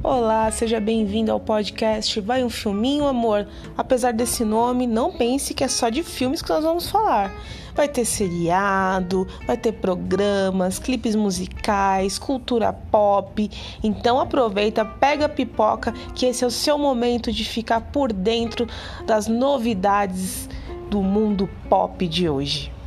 Olá, seja bem-vindo ao podcast Vai um Filminho, Amor. Apesar desse nome, não pense que é só de filmes que nós vamos falar. Vai ter seriado, vai ter programas, clipes musicais, cultura pop. Então aproveita, pega a pipoca, que esse é o seu momento de ficar por dentro das novidades do mundo pop de hoje.